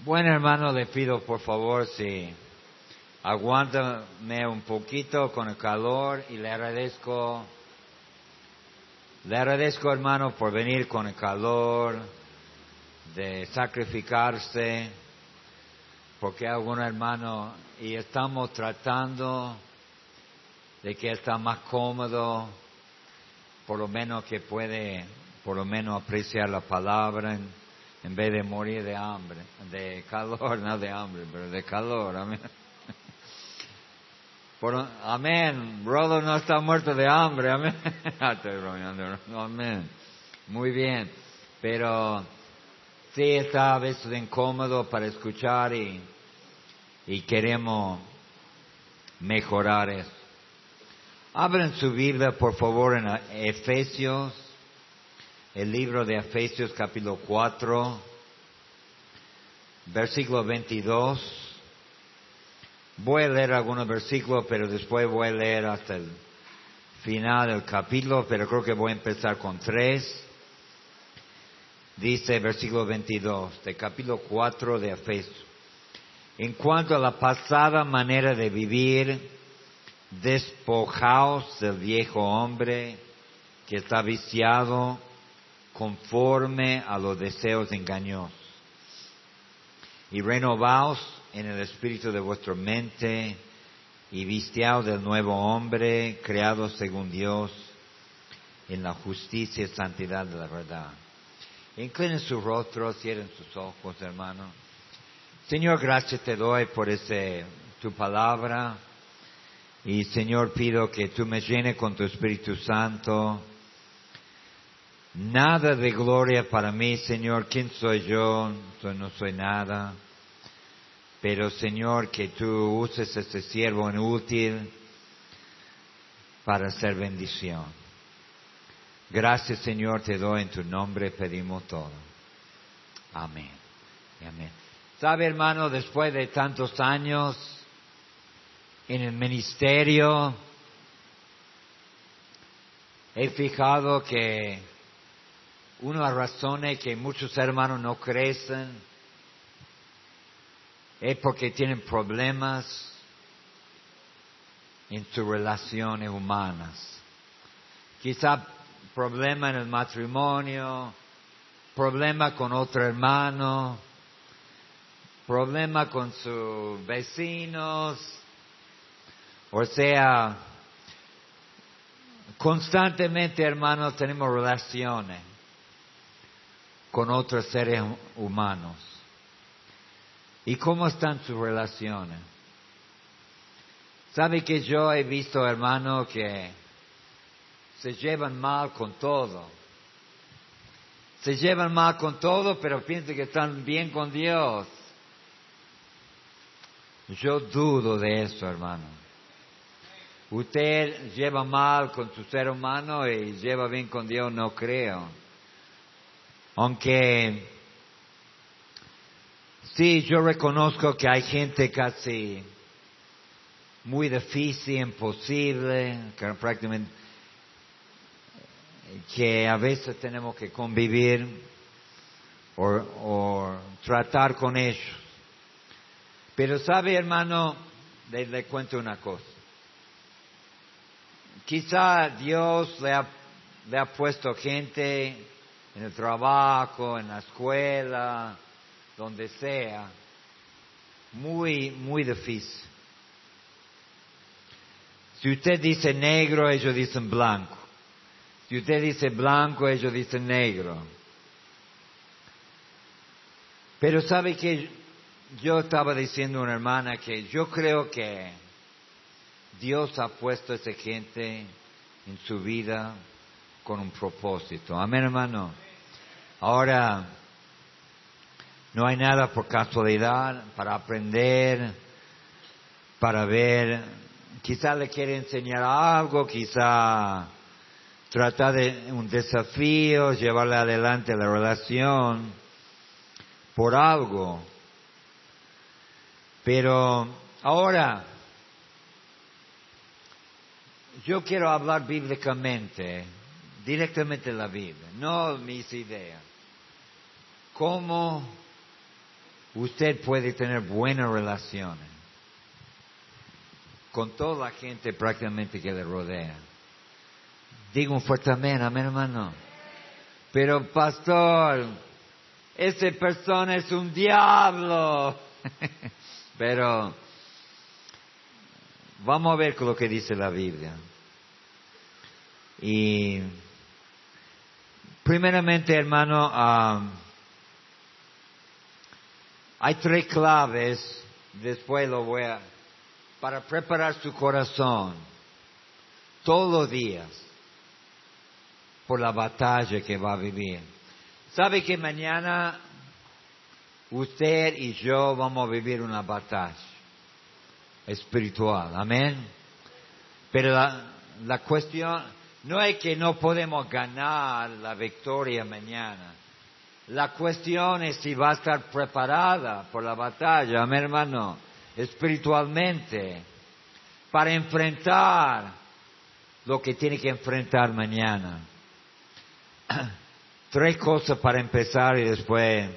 Bueno, hermano, le pido por favor si aguántame un poquito con el calor y le agradezco, le agradezco, hermano, por venir con el calor, de sacrificarse, porque algún hermano, y estamos tratando de que está más cómodo, por lo menos que puede, por lo menos apreciar la palabra en, vez de morir de hambre, de calor, no de hambre, pero de calor, amén. Por, amén, brother no está muerto de hambre, amén. Estoy bromeando, amén. Muy bien, pero sí está a veces incómodo para escuchar y, y queremos mejorar eso. Abren su Biblia, por favor, en Efesios, el libro de Efesios capítulo 4, versículo 22. Voy a leer algunos versículos, pero después voy a leer hasta el final del capítulo, pero creo que voy a empezar con tres. Dice versículo 22 de capítulo 4 de Efesios. En cuanto a la pasada manera de vivir, despojaos del viejo hombre que está viciado conforme a los deseos engañosos y renovaos en el espíritu de vuestra mente y vistiaos del nuevo hombre creado según Dios en la justicia y santidad de la verdad. Inclinen su rostro, cierren sus ojos, hermano. Señor, gracias te doy por ese, tu palabra. Y Señor, pido que tú me llenes con tu Espíritu Santo. Nada de gloria para mí, Señor. ¿Quién soy yo? no soy nada. Pero, Señor, que tú uses este siervo inútil para hacer bendición. Gracias, Señor, te doy en tu nombre, pedimos todo. Amén. Amén. ¿Sabe, hermano, después de tantos años, en el ministerio, he fijado que una de las razones que muchos hermanos no crecen. Es porque tienen problemas en sus relaciones humanas. Quizá problema en el matrimonio, problema con otro hermano, problema con sus vecinos, o sea, constantemente, hermanos, tenemos relaciones con otros seres humanos. ¿Y cómo están sus relaciones? ¿Sabe que yo he visto hermanos que se llevan mal con todo? Se llevan mal con todo, pero piensan que están bien con Dios. Yo dudo de eso, hermano. Usted lleva mal con su ser humano y lleva bien con Dios, no creo. Aunque sí, yo reconozco que hay gente casi muy difícil, imposible, que prácticamente que a veces tenemos que convivir o, tratar con ellos. Pero sabe, hermano, le, le cuento una cosa. Quizá Dios le ha, le ha puesto gente en el trabajo, en la escuela, donde sea, muy, muy difícil. Si usted dice negro, ellos dicen blanco. Si usted dice blanco, ellos dicen negro. Pero sabe que yo estaba diciendo a una hermana que yo creo que Dios ha puesto a esa gente en su vida con un propósito. Amén, hermano. Ahora, no hay nada por casualidad para aprender, para ver. Quizá le quiere enseñar algo, quizá tratar de un desafío, llevarle adelante la relación por algo. Pero ahora, yo quiero hablar bíblicamente, directamente la Biblia, no mis ideas. ¿Cómo usted puede tener buenas relaciones con toda la gente prácticamente que le rodea. Digo un fuerte amén, amén hermano. Pero pastor, esa persona es un diablo. Pero vamos a ver lo que dice la Biblia. Y primeramente, hermano, um, hay tres claves, después lo voy a, para preparar su corazón todos los días por la batalla que va a vivir. ¿Sabe que mañana usted y yo vamos a vivir una batalla espiritual? Amén. Pero la, la cuestión no es que no podemos ganar la victoria mañana. La cuestión es si va a estar preparada por la batalla, amén hermano, espiritualmente, para enfrentar lo que tiene que enfrentar mañana. Tres cosas para empezar y después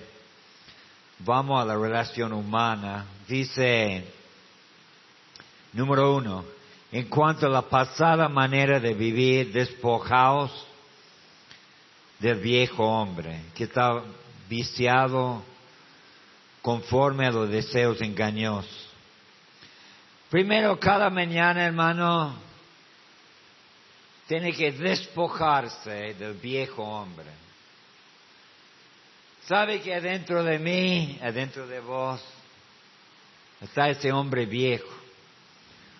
vamos a la relación humana. Dice, número uno, en cuanto a la pasada manera de vivir, despojaos del viejo hombre que está viciado conforme a los deseos engañosos. Primero, cada mañana, hermano, tiene que despojarse del viejo hombre. ¿Sabe que adentro de mí, adentro de vos, está ese hombre viejo?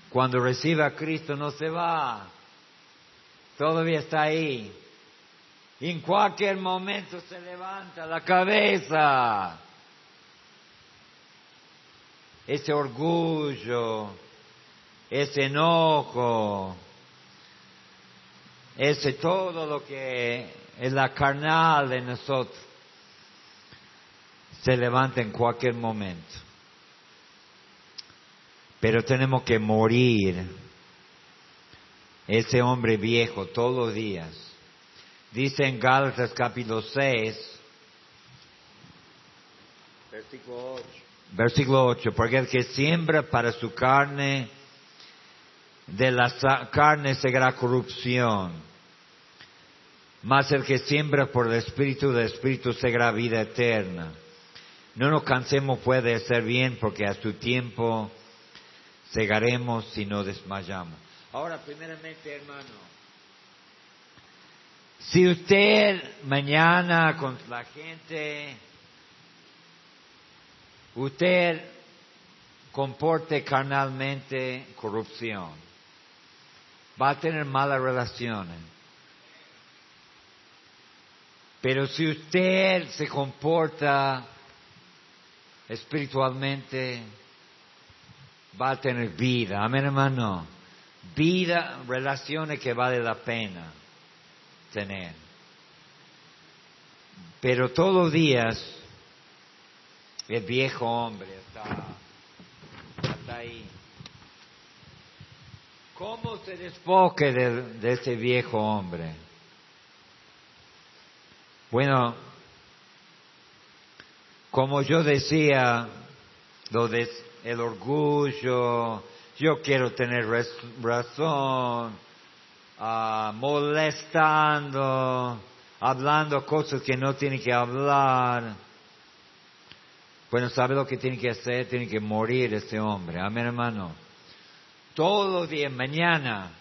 Cuando recibe a Cristo no se va, todavía está ahí. En cualquier momento se levanta la cabeza. Ese orgullo, ese enojo, ese todo lo que es la carnal de nosotros, se levanta en cualquier momento. Pero tenemos que morir ese hombre viejo todos los días. Dice en Gálatas capítulo 6, versículo 8. Versículo 8, porque el que siembra para su carne, de la carne será corrupción. Mas el que siembra por el Espíritu, del Espíritu será vida eterna. No nos cansemos pues de hacer bien, porque a su tiempo cegaremos si no desmayamos. Ahora, primeramente, hermano, si usted mañana con la gente, usted comporte carnalmente corrupción, va a tener malas relaciones. Pero si usted se comporta espiritualmente, va a tener vida. Amén, hermano. Vida, relaciones que vale la pena tener. Pero todos los días el viejo hombre está, ahí. ¿Cómo se despoque de, de ese viejo hombre? Bueno, como yo decía, lo de el orgullo, yo quiero tener razón, uh, molestando, hablando cosas que no tiene que hablar. Bueno, ¿sabe lo que tiene que hacer? Tiene que morir ese hombre. Amén, hermano. Todos los días, mañana,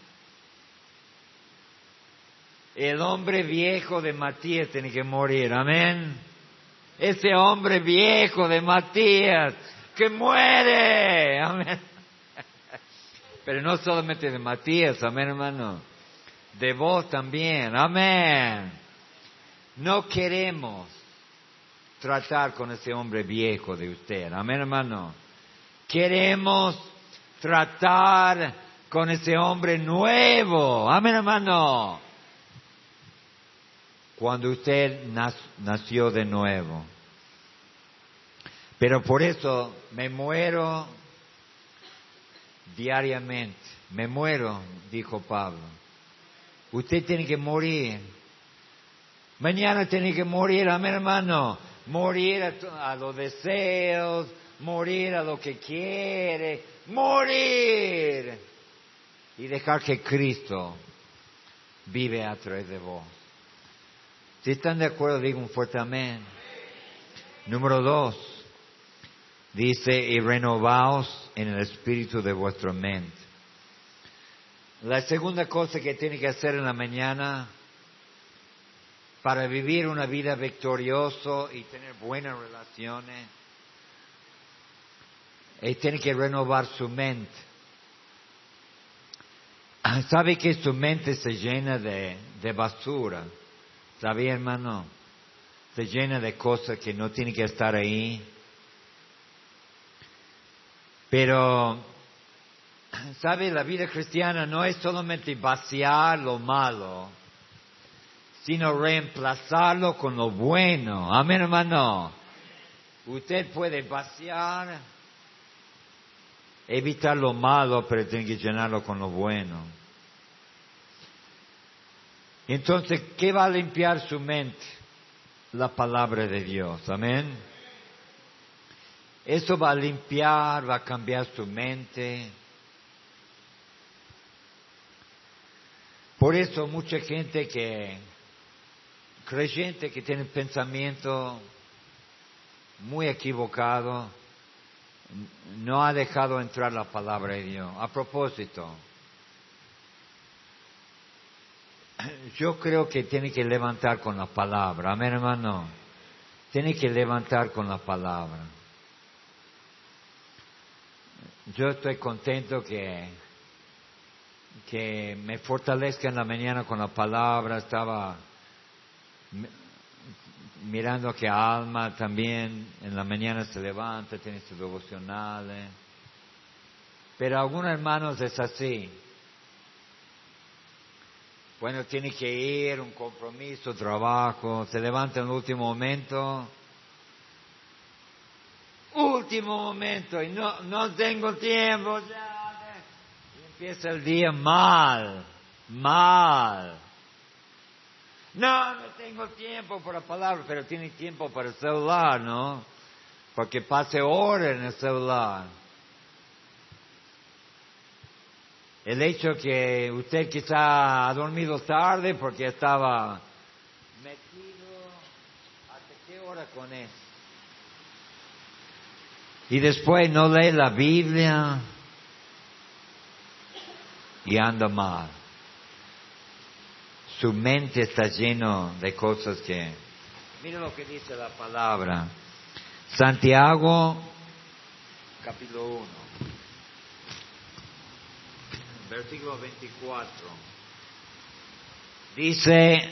el hombre viejo de Matías tiene que morir. Amén. Ese hombre viejo de Matías que muere. Amén. Pero no solamente de Matías, amén hermano. De vos también, amén. No queremos tratar con ese hombre viejo de usted, amén hermano. Queremos tratar con ese hombre nuevo, amén hermano. Cuando usted nació de nuevo. Pero por eso me muero diariamente. Me muero, dijo Pablo. Usted tiene que morir. Mañana tiene que morir, amén hermano. morir a, a los deseos, morir a lo que quiere, morir y dejar que Cristo vive a través de vos. Si están de acuerdo, digo un fuerte amén. Número dos, dice, y renovaos en el espíritu de vuestra mente. La segunda cosa que tiene que hacer en la mañana para vivir una vida victoriosa y tener buenas relaciones es tiene que renovar su mente. ¿Sabe que su mente se llena de, de basura? ¿Sabe, hermano? Se llena de cosas que no tienen que estar ahí. Pero, ¿sabe? La vida cristiana no es solamente vaciar lo malo, sino reemplazarlo con lo bueno. Amén, hermano. Usted puede vaciar, evitar lo malo, pero tiene que llenarlo con lo bueno. Entonces, ¿qué va a limpiar su mente? La palabra de Dios. Amén. Eso va a limpiar, va a cambiar su mente. Por eso mucha gente que, creyente que tiene pensamiento muy equivocado, no ha dejado entrar la palabra de Dios. A propósito, yo creo que tiene que levantar con la palabra. Amén, hermano. Tiene que levantar con la palabra. Yo estoy contento que, que me fortalezca en la mañana con la palabra. Estaba mirando que Alma también en la mañana se levanta, tiene sus devocionales. Pero algunos hermanos es así. Bueno, tiene que ir, un compromiso, trabajo, se levanta en el último momento. Último momento, y no, no tengo tiempo, ya. Empieza el día mal, mal. No, no tengo tiempo para la palabra, pero tiene tiempo para el celular, ¿no? Porque pase horas en el celular. El hecho que usted quizá ha dormido tarde porque estaba metido hasta qué hora con eso. Y después no lee la Biblia y anda mal. Su mente está lleno de cosas que... Mira lo que dice la palabra. Santiago, capítulo 1 versículo 24. Dice,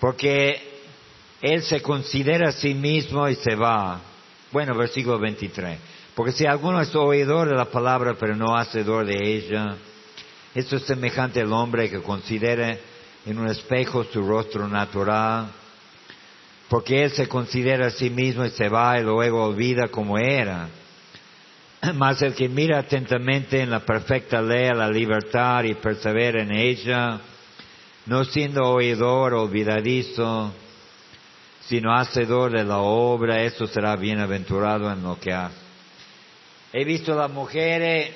porque él se considera a sí mismo y se va. Bueno, versículo 23. Porque si alguno es oidor de la palabra pero no hacedor de ella, esto es semejante al hombre que considera en un espejo su rostro natural, porque él se considera a sí mismo y se va y luego olvida como era. Mas el que mira atentamente en la perfecta ley a la libertad y persevera en ella, no siendo oidor olvidadizo, sino hacedor de la obra, eso será bienaventurado en lo que hace. He visto a las mujeres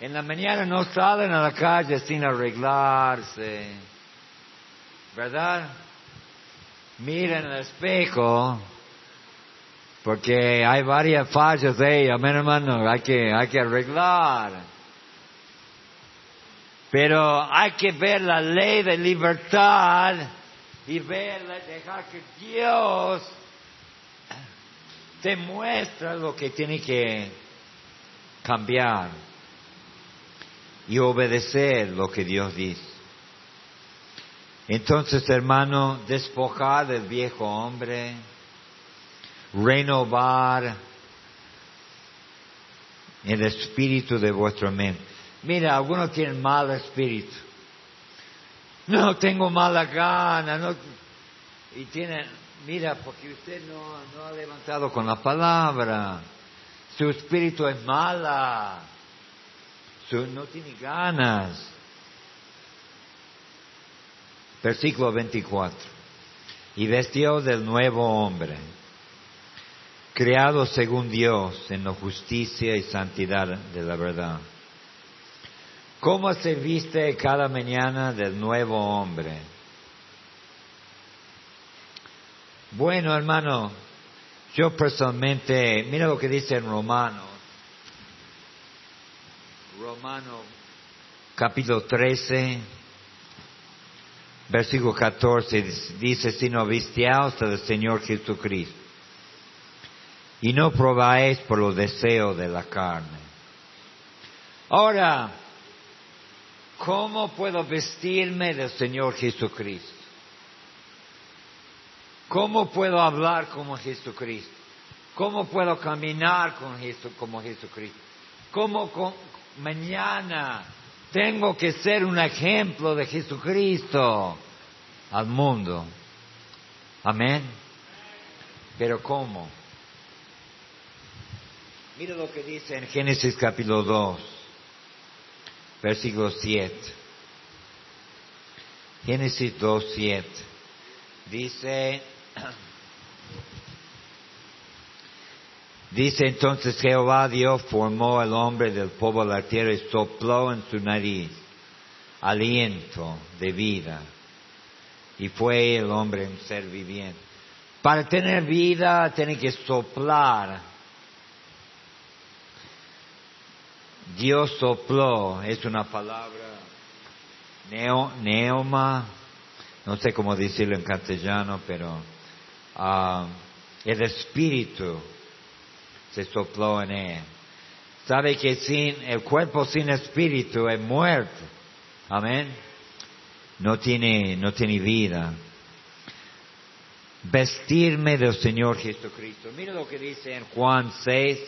en la mañana no salen a la calle sin arreglarse, ¿verdad? Miren el espejo porque hay varias fallas de ella, amén hermano, hay que, hay que arreglar. Pero hay que ver la ley de libertad y ver, dejar que Dios te muestre lo que tiene que cambiar y obedecer lo que Dios dice. Entonces, hermano, despojar del viejo hombre, renovar el espíritu de vuestra mente. Mira, algunos tienen mal espíritu. No tengo mala gana, no. Y tienen, mira, porque usted no, no ha levantado con la palabra. Su espíritu es mala. Su, no tiene ganas. Versículo 24. y vestió del nuevo hombre, creado según Dios en la justicia y santidad de la verdad. ¿Cómo se viste cada mañana del nuevo hombre? Bueno, hermano, yo personalmente, mira lo que dice en Romano, Romano capítulo 13, versículo 14, dice, sino vistiaos del Señor Jesucristo, y no probáis por los deseos de la carne. Ahora, ¿cómo puedo vestirme del Señor Jesucristo? ¿Cómo puedo hablar como Jesucristo? ¿Cómo puedo caminar con como Jesucristo? ¿Cómo mañana tengo que ser un ejemplo de Jesucristo al mundo? Amén. Pero ¿cómo? Mira lo que dice en Génesis capítulo 2, versículo 7. Génesis 2, 7. Dice, Dice entonces Jehová Dios formó al hombre del polvo de la tierra y sopló en su nariz aliento de vida. Y fue el hombre un ser viviente. Para tener vida tiene que soplar. Dios sopló, es una palabra neoma, no sé cómo decirlo en castellano, pero uh, el espíritu se sopló en él. Sabe que sin el cuerpo sin espíritu es muerto. Amén. No tiene, no tiene vida. Vestirme del Señor Jesucristo. Mira lo que dice en Juan 6,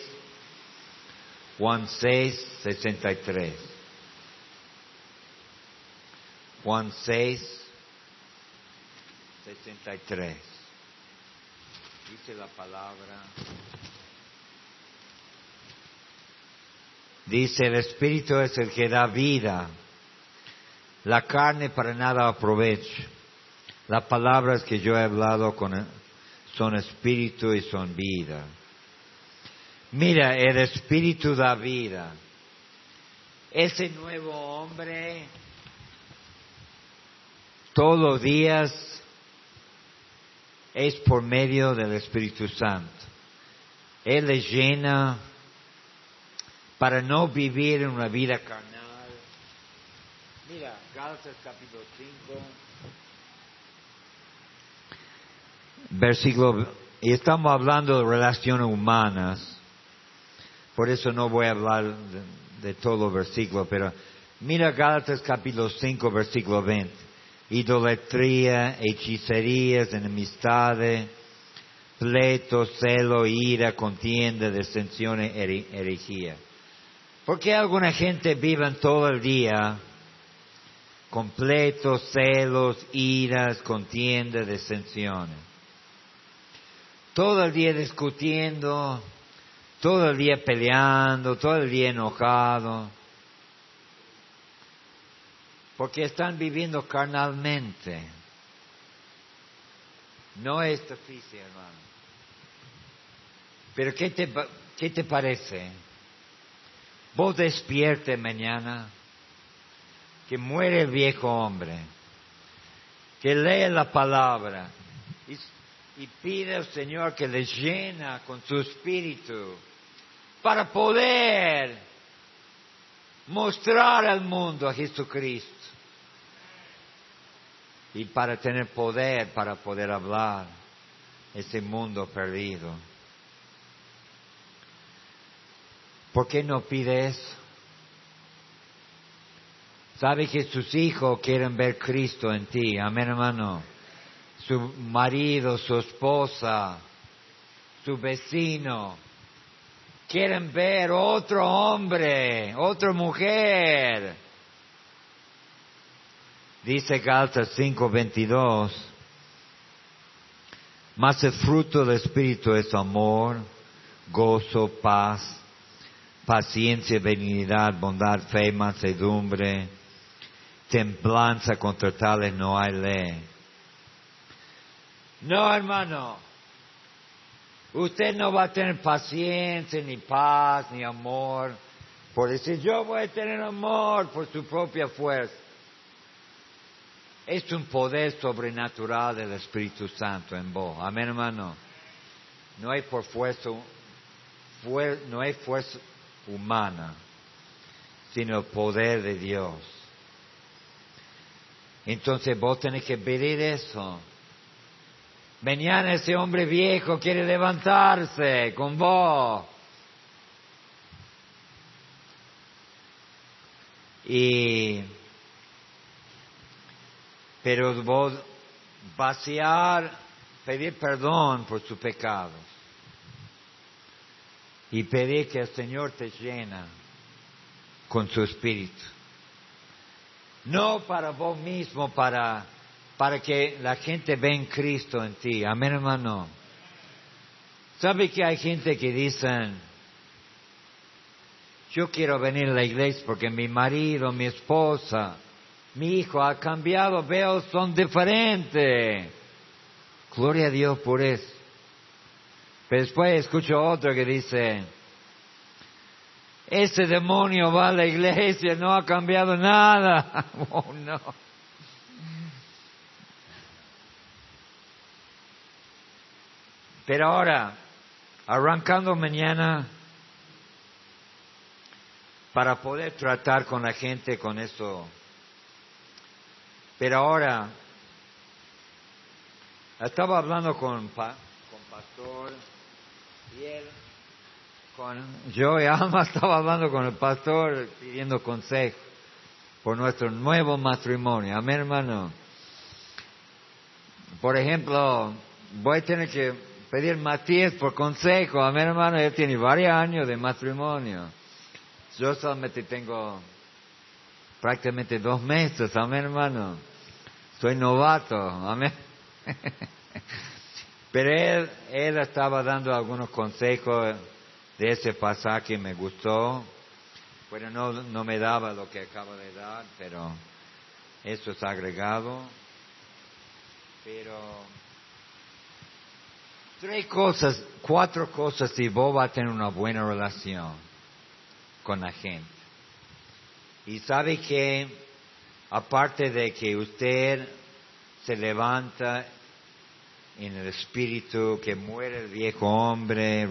Juan 6, 63. Juan 6, 63. Dice la palabra. Dice, el Espíritu es el que da vida. La carne para nada aprovecha. Las palabras que yo he hablado con, son espíritu y son vida. Mira, el espíritu da vida. Ese nuevo hombre todos los días es por medio del Espíritu Santo. Él le llena para no vivir en una vida carnal. Mira, Gálatas capítulo 5, versículo, y estamos hablando de relaciones humanas, por eso no voy a hablar de, todo versículo, pero mira Gálatas capítulo 5, versículo 20. Idolatría, hechicerías, enemistades, pleitos, celo, ira, contienda, disensiones, herejía. ¿Por qué alguna gente vive todo el día completos, celos, iras, contiendas, disensiones? Todo el día discutiendo, todo el día peleando, todo el día enojado. Porque están viviendo carnalmente. No es difícil, hermano. Pero ¿qué te, qué te parece? Vos despierte mañana, que muere el viejo hombre, que lee la palabra y, y pide al Señor que le llena con su espíritu para poder mostrar al mundo a Jesucristo y para tener poder para poder hablar ese mundo perdido. ¿Por qué no pide eso? Sabe que sus hijos quieren ver Cristo en ti, amén hermano. Su marido, su esposa, su vecino, quieren ver otro hombre, otra mujer. Dice Galtas 5:22, mas el fruto del Espíritu es amor, gozo, paz, paciencia, benignidad, bondad, fe, mansedumbre, templanza, contra tales no hay ley. No, hermano. Usted no va a tener paciencia, ni paz, ni amor, por decir yo voy a tener amor por su propia fuerza. Es un poder sobrenatural del Espíritu Santo en vos. Amén, hermano. No hay por fuerza, no hay fuerza humana, sino el poder de Dios. Entonces vos tenés que pedir eso. Mañana ese hombre viejo quiere levantarse con vos. Y, pero vos vaciar, pedir perdón por sus pecados y pedir que el Señor te llena con su espíritu. No para vos mismo, para para que la gente vea en Cristo en ti. Amén, hermano. ¿Sabe que hay gente que dicen, yo quiero venir a la iglesia porque mi marido, mi esposa, mi hijo ha cambiado, veo, son diferentes. Gloria a Dios por eso. Pero después escucho otro que dice, ese demonio va a la iglesia, no ha cambiado nada. Oh, no. Pero ahora, arrancando mañana, para poder tratar con la gente con eso. Pero ahora, estaba hablando con, con Pastor y él, con yo y Alma estaba hablando con el pastor pidiendo consejo por nuestro nuevo matrimonio. Amén, hermano. Por ejemplo, voy a tener que pedir Matías por consejo. A mi hermano, él tiene varios años de matrimonio. Yo solamente tengo prácticamente dos meses, amén hermano. Soy novato, amén. Pero él, él estaba dando algunos consejos de ese pasaje, me gustó. Bueno, no, no me daba lo que acaba de dar, pero eso es agregado. Pero Tres cosas, cuatro cosas si vos vas a tener una buena relación con la gente. Y sabe que, aparte de que usted se levanta en el espíritu, que muere el viejo hombre,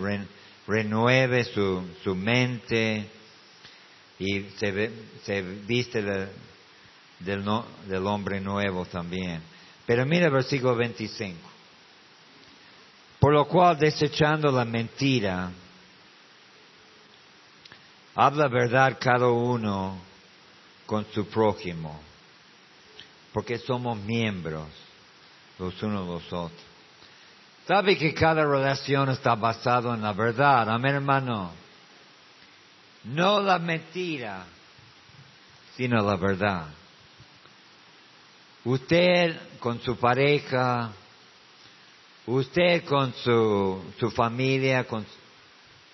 renueve su, su mente y se, se viste del, del hombre nuevo también. Pero mira versículo 25. Por lo cual, desechando la mentira, habla verdad cada uno con su prójimo, porque somos miembros los unos los otros. Sabe que cada relación está basada en la verdad, amén hermano. No la mentira, sino la verdad. Usted con su pareja, Usted con su, su familia, con,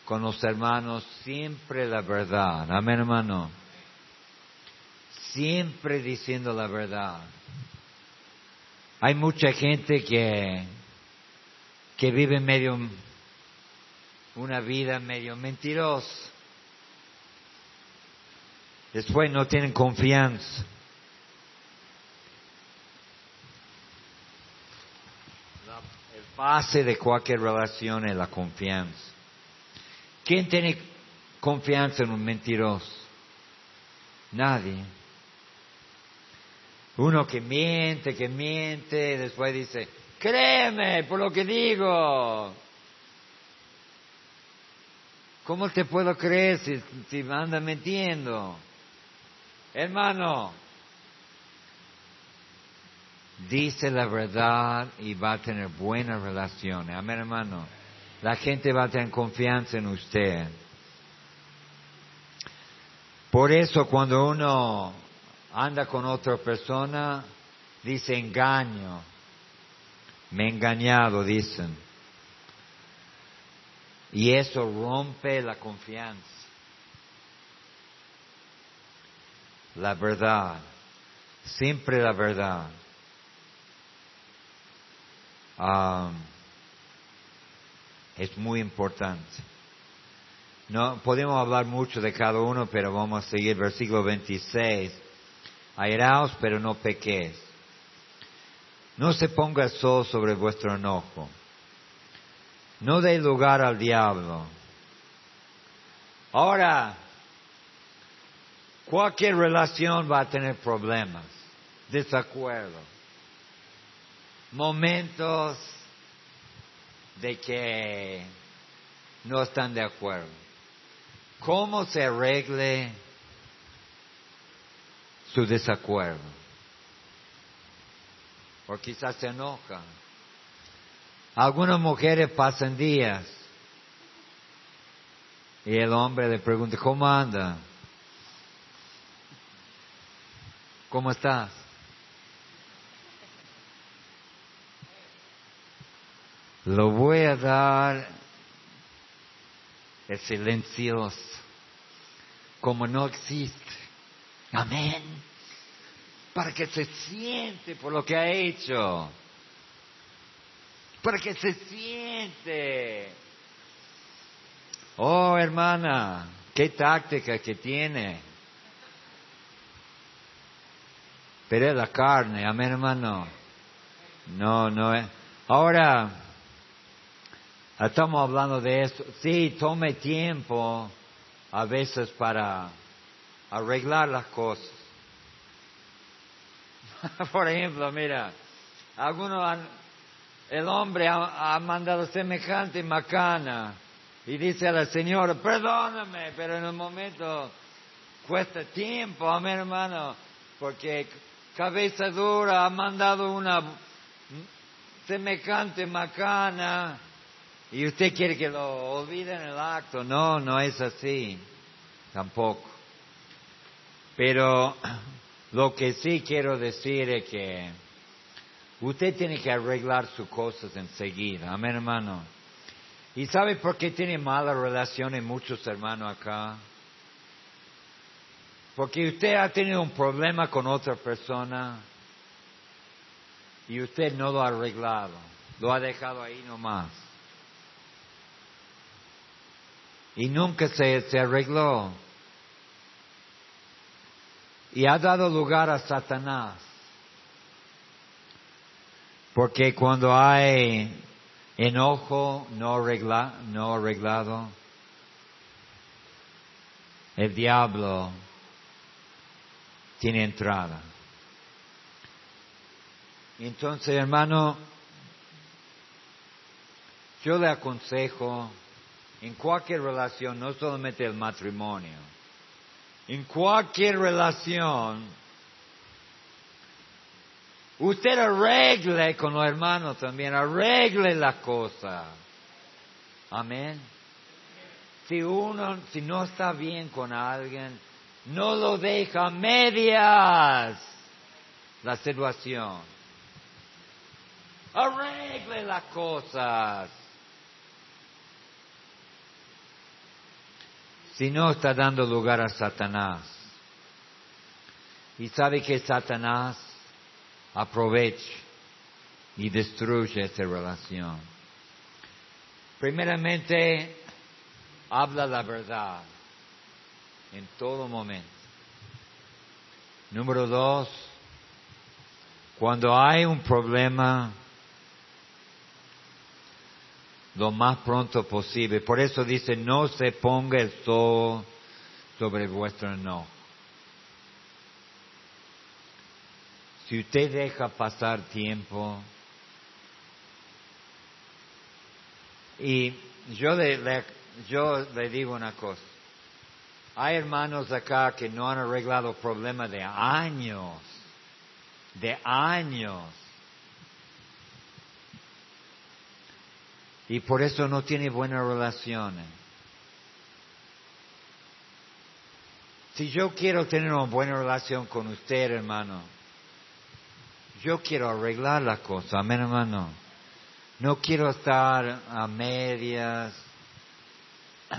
con los hermanos, siempre la verdad. Amén, hermano. Siempre diciendo la verdad. Hay mucha gente que, que vive medio, una vida medio mentirosa. Después no tienen confianza. Base de cualquier relación es la confianza. ¿Quién tiene confianza en un mentiroso? Nadie. Uno que miente, que miente, después dice, créeme por lo que digo. ¿Cómo te puedo creer si, si anda mintiendo? Hermano, dice la verdad y va a tener buenas relaciones. Amén, hermano. La gente va a tener confianza en usted. Por eso cuando uno anda con otra persona, dice engaño. Me he engañado, dicen. Y eso rompe la confianza. La verdad. Siempre la verdad. Ah, es muy importante. No podemos hablar mucho de cada uno, pero vamos a seguir versículo 26. Airaos, pero no pequéis. No se ponga el sol sobre vuestro enojo. No dé lugar al diablo. Ahora, cualquier relación va a tener problemas, desacuerdos, momentos de que no están de acuerdo. ¿Cómo se arregle su desacuerdo? O quizás se enoja. Algunas mujeres pasan días y el hombre le pregunta, ¿cómo anda? ¿Cómo estás? Lo voy a dar el silencioso, como no existe. Amén. Para que se siente por lo que ha hecho. Para que se siente. Oh, hermana, qué táctica que tiene. Pero es la carne, amén, hermano. No, no es. Ahora, estamos hablando de eso. Sí, tome tiempo a veces para arreglar las cosas. Por ejemplo, mira, algunos han, el hombre ha, ha, mandado semejante macana y dice a la señora, perdóname, pero en el momento cuesta tiempo, amén hermano, porque cabeza dura ha mandado una semejante macana y usted quiere que lo olvide en el acto. No, no es así, tampoco. Pero lo que sí quiero decir es que usted tiene que arreglar sus cosas enseguida. Amén, hermano. ¿Y sabe por qué tiene malas relaciones muchos hermanos acá? Porque usted ha tenido un problema con otra persona y usted no lo ha arreglado, lo ha dejado ahí nomás. Y nunca se, se arregló y ha dado lugar a Satanás. Porque cuando hay enojo no, arregla, no arreglado, el diablo tiene entrada. Entonces, hermano, yo le aconsejo en cualquier relación, no solamente el matrimonio, en cualquier relación, usted arregle con los hermanos también, arregle la cosa. Amén. Si uno, si no está bien con alguien, no lo deja medias la situación. Arregle las cosas. Si no está dando lugar a Satanás. Y sabe que Satanás aprovecha y destruye esa relación. Primeramente, habla la verdad en todo momento. Número dos, cuando hay un problema, lo más pronto posible. Por eso dice, no se ponga el sol sobre vuestro enojo. Si usted deja pasar tiempo, y yo le, yo le digo una cosa, hay hermanos acá que no han arreglado problemas de años, de años. Y por eso no tiene buenas relaciones. Si yo quiero tener una buena relación con usted, hermano, yo quiero arreglar la cosa, amén, hermano. No quiero estar a medias.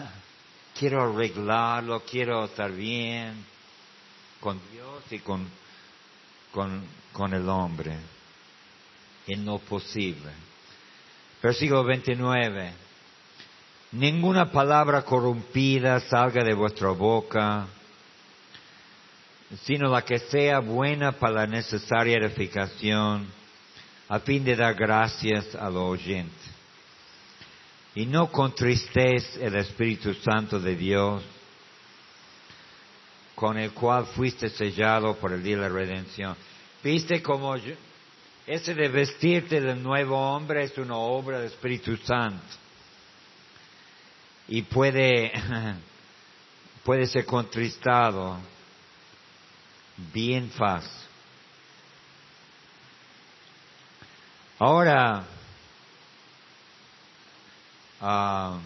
Quiero arreglarlo, quiero estar bien con Dios y con, con, con el hombre en lo posible. Versículo 29. Ninguna palabra corrompida salga de vuestra boca, sino la que sea buena para la necesaria edificación, a fin de dar gracias al oyente. Y no contristéis el Espíritu Santo de Dios, con el cual fuiste sellado por el día de la redención. ¿Viste cómo ese de vestirte del nuevo hombre es una obra del Espíritu Santo? Y puede, puede ser contristado bien fácil. Ahora, uh,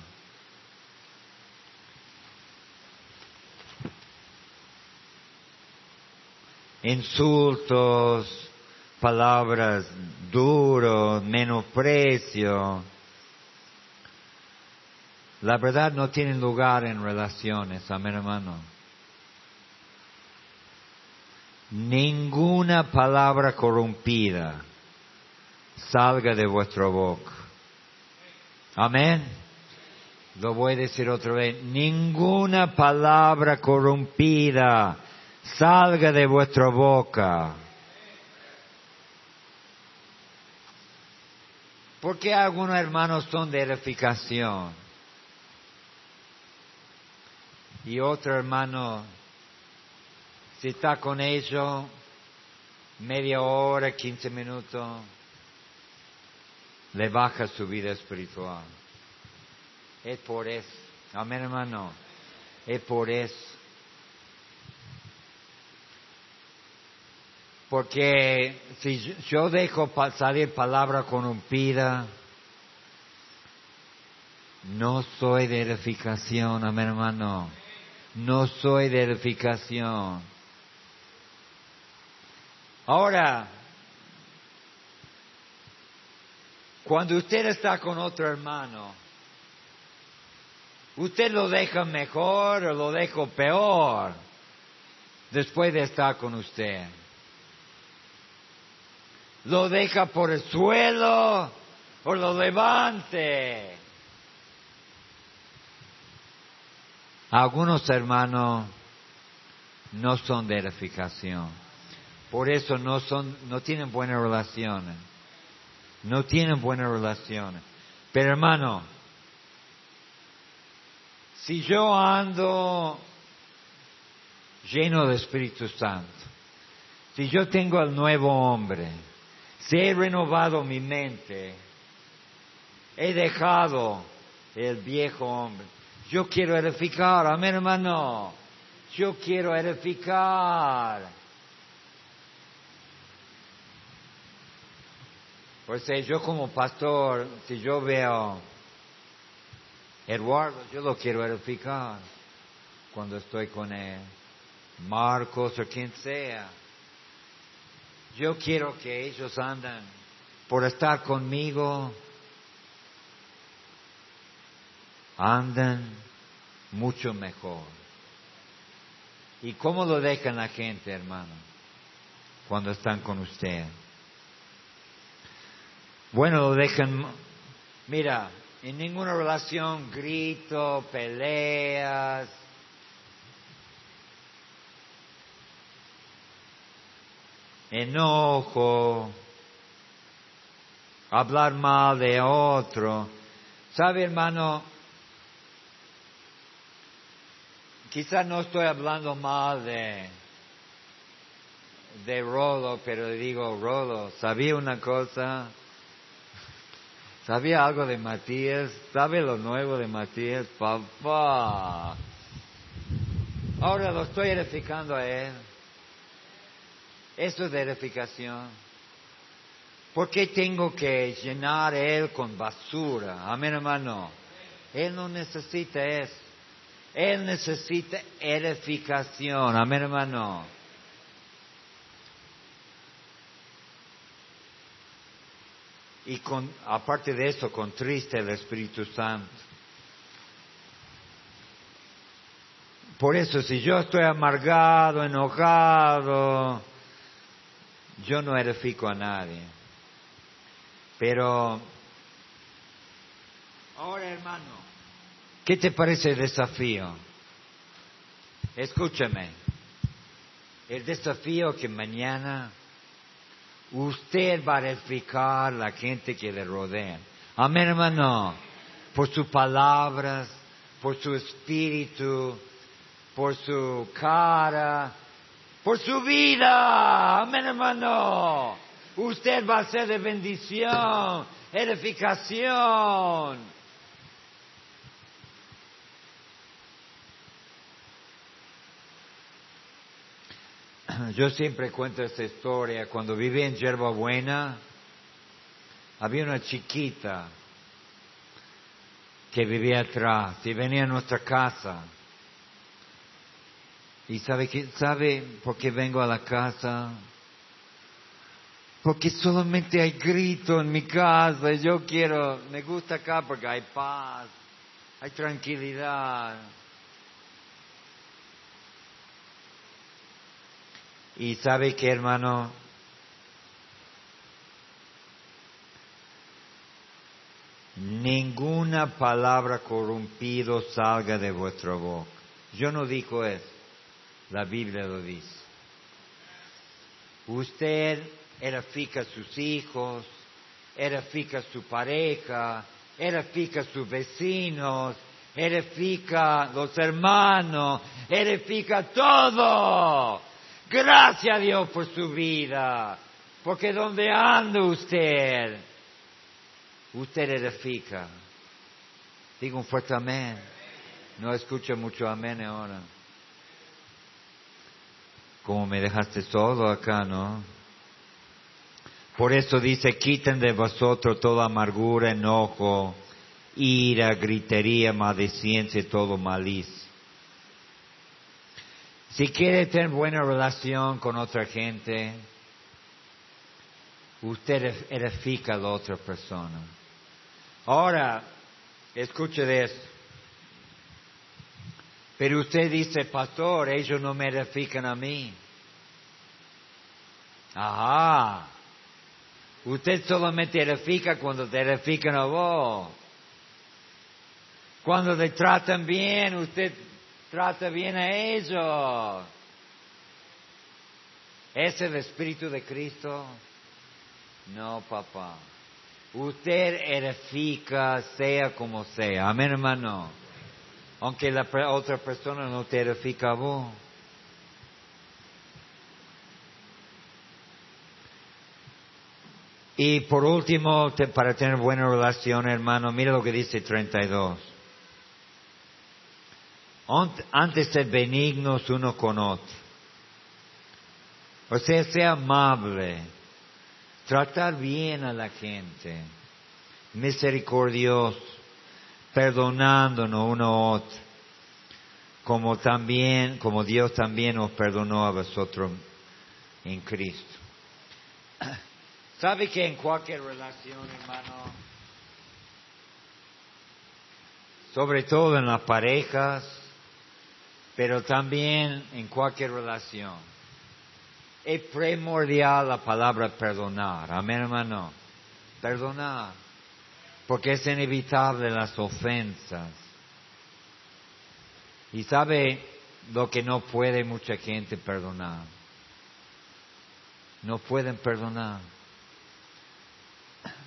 insultos, palabras duros, menosprecio. La verdad no tiene lugar en relaciones, amén hermano. Ninguna palabra corrompida salga de vuestra boca. Amén. Lo voy a decir otra vez. Ninguna palabra corrompida salga de vuestra boca. Porque algunos hermanos son de edificación y otro hermano, si está con ellos media hora, quince minutos, le baja su vida espiritual. Es por eso. Amén, hermano. Es por eso. Porque si yo dejo salir palabra corrompida, no soy de edificación, amén hermano. No soy de edificación. Ahora, cuando usted está con otro hermano, ¿usted lo deja mejor o lo deja peor después de estar con usted? Lo deja por el suelo o lo levante. Algunos hermanos no son de edificación. Por eso no son, no tienen buenas relaciones. No tienen buenas relaciones. Pero hermano, si yo ando lleno de Espíritu Santo, si yo tengo el nuevo hombre, si he renovado mi mente, he dejado el viejo hombre. Yo quiero edificar, amén hermano. Yo quiero edificar. Pues yo como pastor, si yo veo Eduardo, yo lo quiero edificar cuando estoy con él. Marcos o quien sea. Yo quiero que ellos andan por estar conmigo, andan mucho mejor. ¿Y cómo lo dejan la gente, hermano, cuando están con usted? Bueno, lo dejan, mira, en ninguna relación grito, peleas, enojo, hablar mal de otro. ¿Sabe, hermano? Quizás no estoy hablando mal de, de Rolo, pero digo, Rolo, ¿sabía una cosa? ¿Sabía algo de Matías? ¿Sabe lo nuevo de Matías? Papá. Ahora lo estoy edificando a él. Eso es de edificación. ¿Por qué tengo que llenar él con basura? Amén, hermano. Él no necesita eso. Él necesita edificación. Amén, hermano. Y con, aparte de eso, con triste el Espíritu Santo. Por eso, si yo estoy amargado, enojado, yo no edifico a nadie. Pero hermano, ¿qué te parece el desafío? Escúchame. El desafío que mañana usted va a edificar la gente que le rodea. Amén, hermano. Por sus palabras, por su espíritu, por su cara, por su vida. Amén, hermano. Usted va a ser de bendición, edificación. Yo siempre cuento esta historia. Cuando vivía en Yerba Buena, había una chiquita que vivía atrás y venía a nuestra casa. ¿Y sabe, qué, sabe por qué vengo a la casa? Porque solamente hay grito en mi casa y yo quiero, me gusta acá porque hay paz, hay tranquilidad. Y sabe que hermano, ninguna palabra corrompido salga de vuestra boca. Yo no digo eso, la Biblia lo dice. Usted edifica sus hijos, edifica su pareja, edifica sus vecinos, edifica los hermanos, edifica todo. Gracias a Dios por su vida, porque donde anda usted, usted edifica. Digo un fuerte amén. No escucho mucho amén ahora. Como me dejaste solo acá, ¿no? Por eso dice, quiten de vosotros toda amargura, enojo, ira, gritería, maldiciencia y todo malicia. Si quiere tener buena relación con otra gente, usted edifica a la otra persona. Ahora, escuche de esto. Pero usted dice, pastor, ellos no me edifican a mí. Ajá. Usted solamente edifica cuando te edifican a vos. Cuando te tratan bien, usted trata bien a ellos. ¿Es el Espíritu de Cristo? No, papá. Usted edifica sea como sea. Amén, hermano. Aunque la otra persona no te edifica vos. Y por último, para tener buena relación, hermano, mira lo que dice 32. Antes ser benignos uno con otro. O sea, sea amable, tratar bien a la gente, misericordioso, perdonándonos uno a otro, como también, como Dios también os perdonó a vosotros en Cristo. ¿Sabe que en cualquier relación, hermano, sobre todo en las parejas, pero también en cualquier relación, es primordial la palabra perdonar. Amén, hermano. Perdonar. Porque es inevitable las ofensas. Y sabe lo que no puede mucha gente perdonar. No pueden perdonar.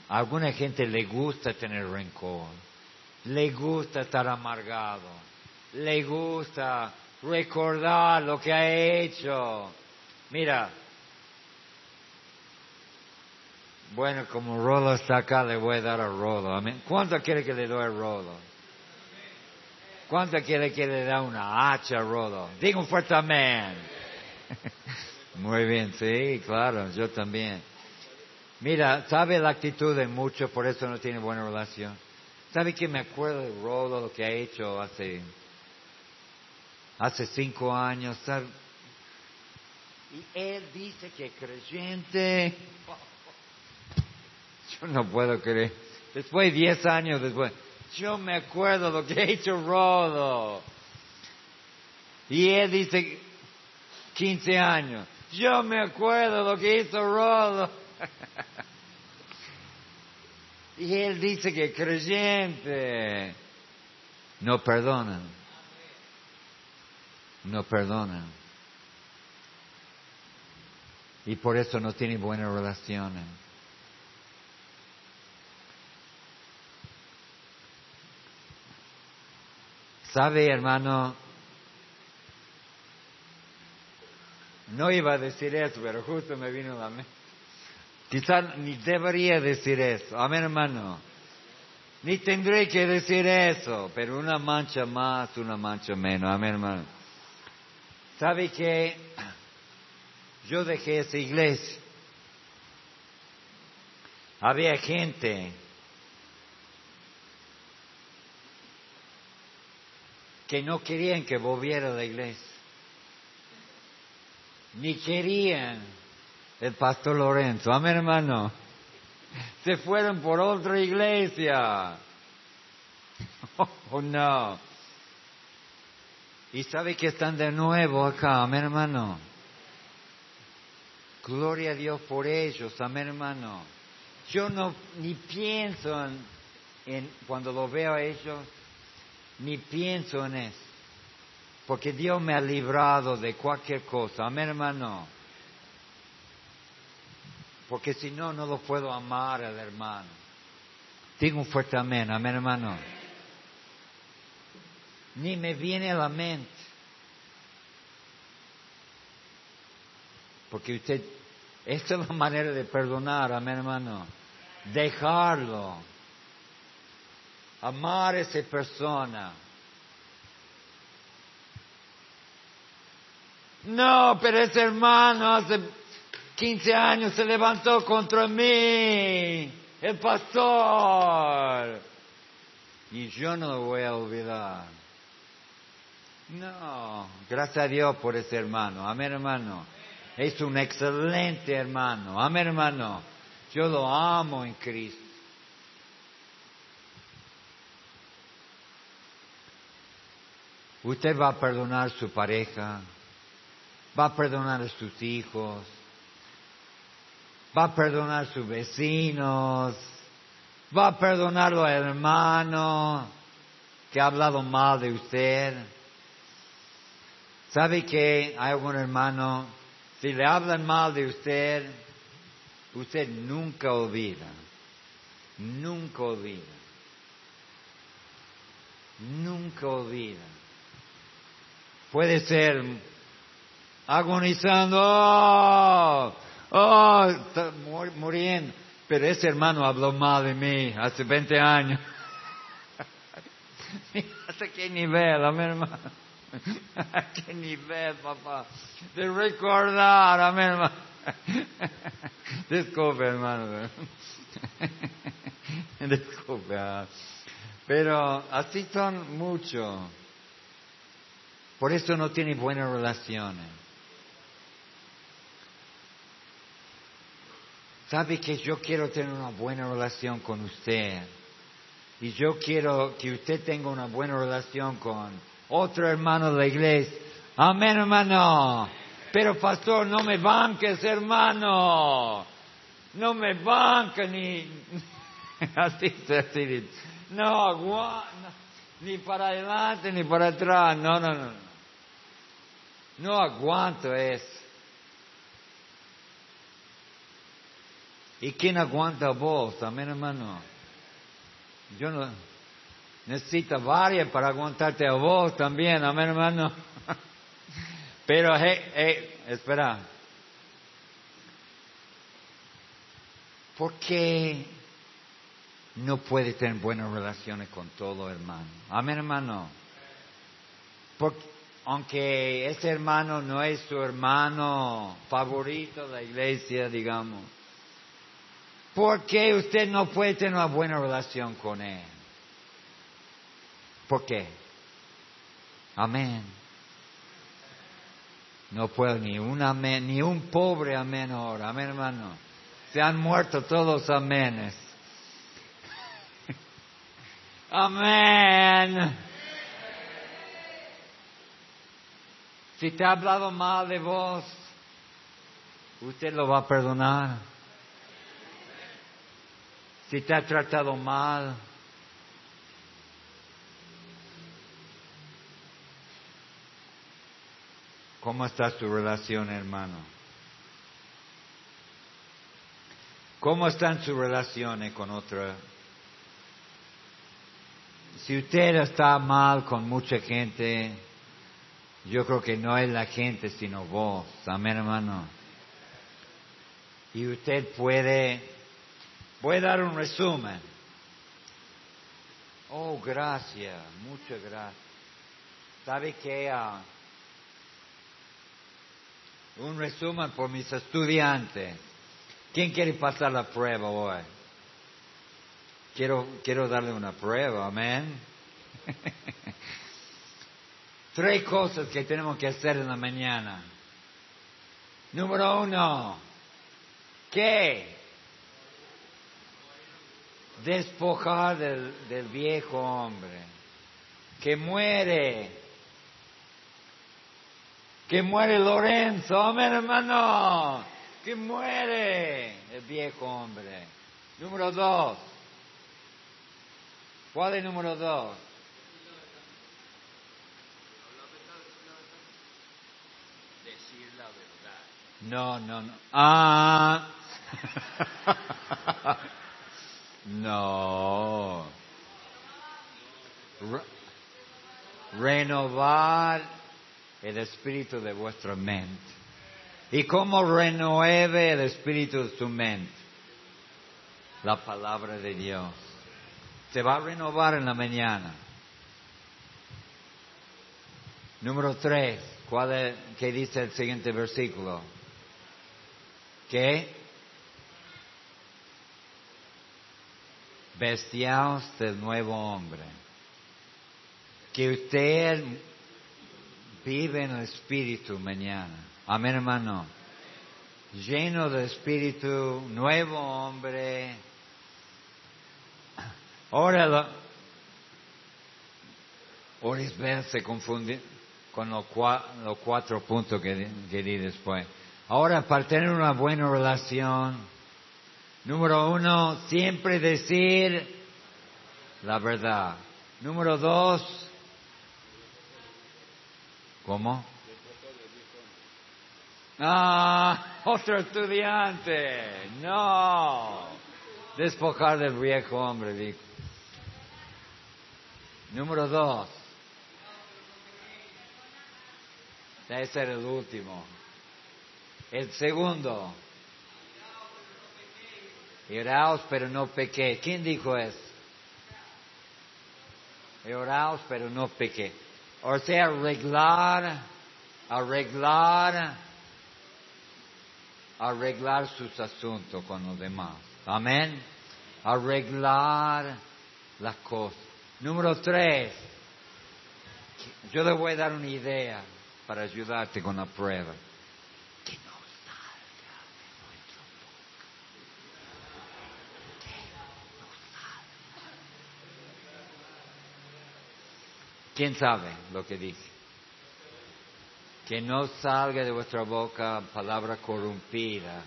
A alguna gente le gusta tener rencor, le gusta estar amargado, le gusta recordar lo que ha hecho. Mira, bueno, como Rolo está acá, le voy a dar a Rolo. ¿Cuánto quiere que le doy a Rolo? ¿Cuánto quiere que le dé una hacha a Rolo? Diga un fuerte amén. Muy bien, sí, claro, yo también. Mira, sabe la actitud de muchos, por eso no tiene buena relación. ¿Sabe que me acuerdo de Rolo, lo que ha hecho hace, hace cinco años? Y él dice que creyente. No puedo creer. Después, diez años después, yo me acuerdo lo que ha hecho Rolo. Y él dice, quince años, yo me acuerdo lo que hizo Rolo. Y él dice que creyente. No perdonan. No perdonan. Y por eso no tienen buenas relaciones. ¿Sabe, hermano? No iba a decir eso, pero justo me vino a la mente. Ni debería decir eso. Amén, hermano. Ni tendré que decir eso, pero una mancha más, una mancha menos. Amén, hermano. ¿Sabe que yo dejé esa iglesia? Había gente que no querían que volviera a la iglesia. Ni querían el pastor Lorenzo. Amén, hermano. Se fueron por otra iglesia. Oh, no. Y sabe que están de nuevo acá. Amén, hermano. Gloria a Dios por ellos. Amén, hermano. Yo no ni pienso en, en cuando lo veo a ellos ni pienso en eso. Porque Dios me ha librado de cualquier cosa. Amén, hermano. Porque si no, no lo puedo amar al hermano. Digo un fuerte amén, amén, hermano. Ni me viene a la mente. Porque usted, esta es la manera de perdonar, amén, hermano. Dejarlo amar a esa persona. No, pero ese hermano hace 15 años se levantó contra mí, el pastor. Y yo no lo voy a olvidar. No, gracias a Dios por ese hermano. Amén, hermano. Es un excelente hermano. Amén, hermano. Yo lo amo en Cristo. Usted va a perdonar a su pareja, va a perdonar a sus hijos, va a perdonar a sus vecinos, va a perdonar a hermano que ha hablado mal de usted. ¿Sabe que hay algún hermano, si le hablan mal de usted, usted nunca olvida, nunca olvida, nunca olvida? Puede ser agonizando, oh, oh, muriendo. Pero ese hermano habló mal de mí hace 20 años. ¿Hasta qué nivel, amén, hermano? ¿A qué nivel, papá? De recordar, amén, hermano. Disculpe, hermano. Disculpe. Ah. Pero así son muchos. Por eso no tiene buenas relaciones. Sabe que yo quiero tener una buena relación con usted. Y yo quiero que usted tenga una buena relación con otro hermano de la iglesia. Amén, hermano. Pero pastor, no me banques, hermano. No me banca ni... así, así. No, ni para adelante ni para atrás. No, no, no. No aguanto eso. ¿Y quién aguanta vos? Amén, hermano. Yo no necesito varias para aguantarte a vos también, amén, hermano. Pero, hey, hey, espera. ¿Por qué no puede tener buenas relaciones con todo hermano? Amén, hermano. Porque aunque ese hermano no es su hermano favorito de la iglesia, digamos, ¿por qué usted no puede tener una buena relación con él? ¿Por qué? Amén. No puedo ni un amén, ni un pobre amén ahora. Amén, hermano. Se han muerto todos los amenes. amén. Si te ha hablado mal de vos, usted lo va a perdonar. Si te ha tratado mal, ¿cómo está tu relación, hermano? ¿Cómo están sus relaciones con otra? Si usted está mal con mucha gente, yo creo que no es la gente, sino vos. Amén, hermano. Y usted puede, voy a dar un resumen. Oh, gracias, muchas gracias. ¿Sabe qué? Ah, un resumen por mis estudiantes. ¿Quién quiere pasar la prueba hoy? Quiero, quiero darle una prueba, amén. Tres cosas que tenemos que hacer en la mañana. Número uno, ¿qué? Despojar del, del viejo hombre que muere. Que muere Lorenzo, amén hermano. Que muere el viejo hombre. Número dos. ¿Cuál es el número dos? Decir la verdad. No, no, no. Ah. no. Re- renovar el espíritu de vuestra mente. ¿Y cómo renueve el espíritu de tu mente? La palabra de Dios. Se va a renovar en la mañana. Número tres. ¿Cuál es, ¿Qué dice el siguiente versículo? ¿Qué? Vestiaos del nuevo hombre. Que usted vive en el Espíritu mañana. Amén, hermano. Lleno de Espíritu, nuevo hombre. Ahora, ahora se confunde con los, cua- los cuatro puntos que, que di después. Ahora, para tener una buena relación, número uno, siempre decir la verdad. Número dos, ¿cómo? Ah, otro estudiante. No. Despojar del viejo hombre, dijo. Número dos. Debe ser el último. El segundo. Oraos pero no pequé. ¿Quién dijo eso? Oraos pero no pequé. O sea, arreglar, arreglar, arreglar sus asuntos con los demás. Amén. Arreglar las cosas. Número tres. Yo le voy a dar una idea para ayudarte con la prueba. Que no salga de nuestra boca. Que no salga. ¿Quién sabe lo que dije? Que no salga de vuestra boca palabra corrompida.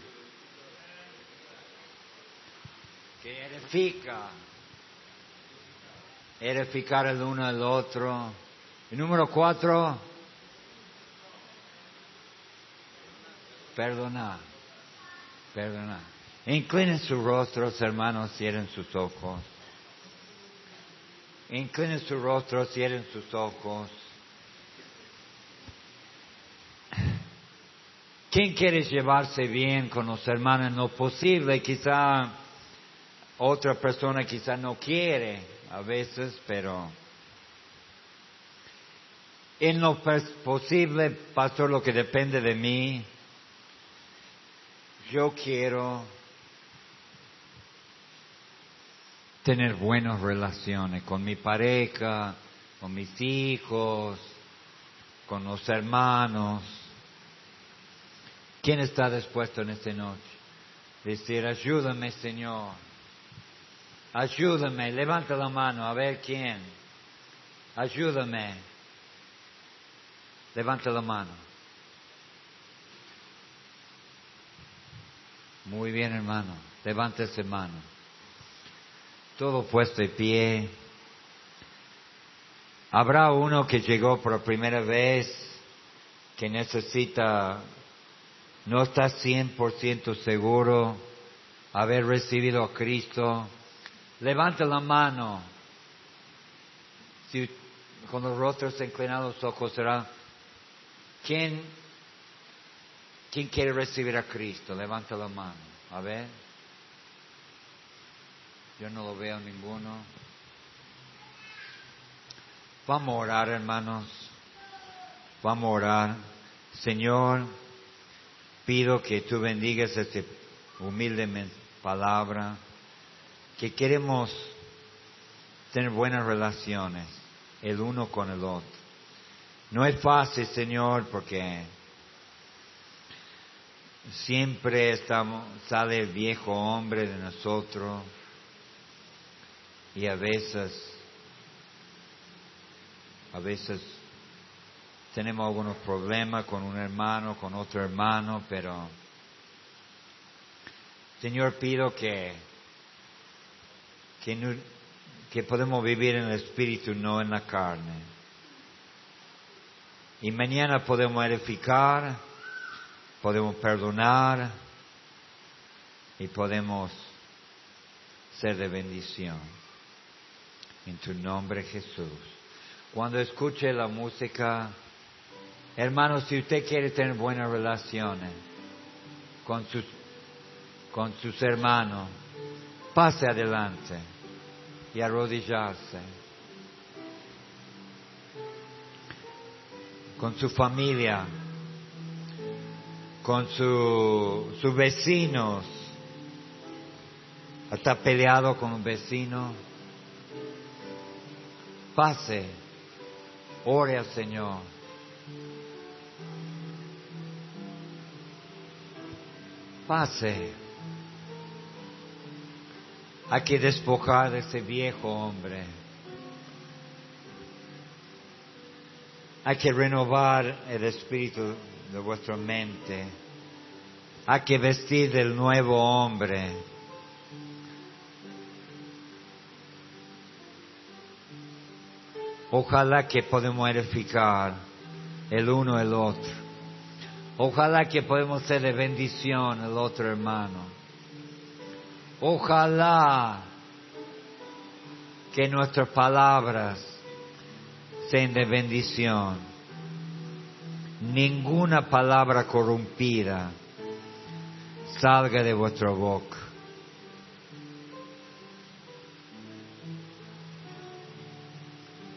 Que edifica. Edificar el uno al otro. Y número cuatro, perdonar. Perdonar. Inclinen sus rostros, hermanos, cierren sus ojos. Inclinen sus rostros, cierren sus ojos. ¿Quién quiere llevarse bien con los hermanos en lo posible? Quizá otra persona quizá no quiere a veces, pero en lo posible, pastor, lo que depende de mí, yo quiero tener buenas relaciones con mi pareja, con mis hijos, con los hermanos. ¿Quién está dispuesto en esta noche? Decir, ayúdame, Señor. Ayúdame. Levanta la mano, a ver quién. Ayúdame. Levanta la mano. Muy bien, hermano. Levanta esa mano. Todo puesto de pie. Habrá uno que llegó por primera vez, que necesita, no está 100% seguro haber recibido a Cristo. Levante la mano. Con los rostros inclinados, ojos será. ¿Quién, ¿Quién quiere recibir a Cristo? Levanta la mano. A ver. Yo no lo veo ninguno. Vamos a orar, hermanos. Vamos a orar. Señor, pido que tú bendigas esta humilde palabra, que queremos tener buenas relaciones el uno con el otro. No es fácil, Señor, porque siempre estamos, sale el viejo hombre de nosotros y a veces, a veces tenemos algunos problemas con un hermano, con otro hermano, pero Señor pido que que, podemos vivir en el espíritu, no en la carne. Y mañana podemos edificar, podemos perdonar y podemos ser de bendición. En tu nombre Jesús. Cuando escuche la música, hermanos, si usted quiere tener buenas relaciones con sus, con sus hermanos, pase adelante y arrodillarse. Con su familia, con su- sus vecinos. Está peleado con un vecino. Pase, ore al Señor. Pase. Hay que despojar de ese viejo hombre. Hay que renovar el espíritu de vuestra mente. Hay que vestir del nuevo hombre. Ojalá que podamos edificar el uno el otro. Ojalá que podamos ser de bendición el otro hermano. Ojalá que nuestras palabras sean de bendición. Ninguna palabra corrompida salga de vuestra boca.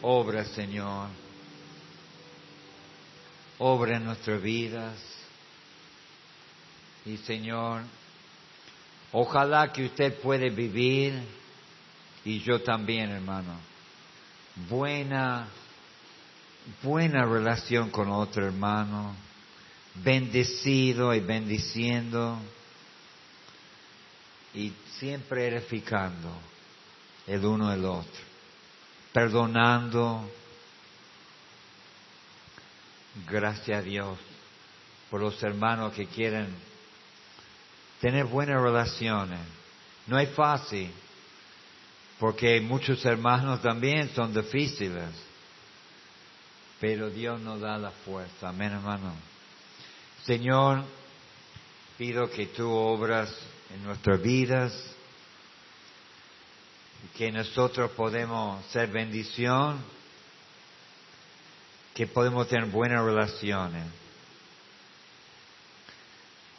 Obra, Señor. Obra en nuestras vidas. Y, Señor, Ojalá que usted puede vivir, y yo también, hermano, buena, buena relación con otro hermano, bendecido y bendiciendo, y siempre edificando el uno el otro, perdonando. Gracias a Dios por los hermanos que quieren tener buenas relaciones. No es fácil, porque muchos hermanos también son difíciles, pero Dios nos da la fuerza. Amén, hermano. Señor, pido que tú obras en nuestras vidas que nosotros podemos ser bendición, que podemos tener buenas relaciones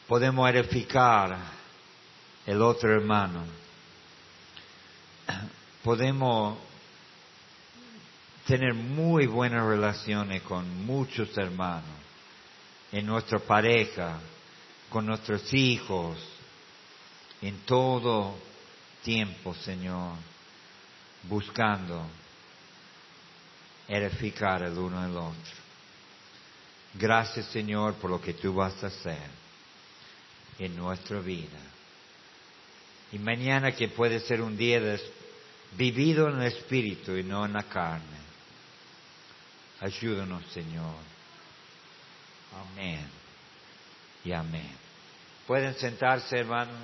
podemos edificar el otro hermano. Podemos tener muy buenas relaciones con muchos hermanos, en nuestra pareja, con nuestros hijos, en todo tiempo, Señor, buscando edificar el uno al otro. Gracias, Señor, por lo que tú vas a hacer en nuestra vida. Y mañana que puede ser un día de- vivido en el Espíritu y no en la carne. Ayúdanos, Señor. Amén. Y amén. Pueden sentarse, hermanos.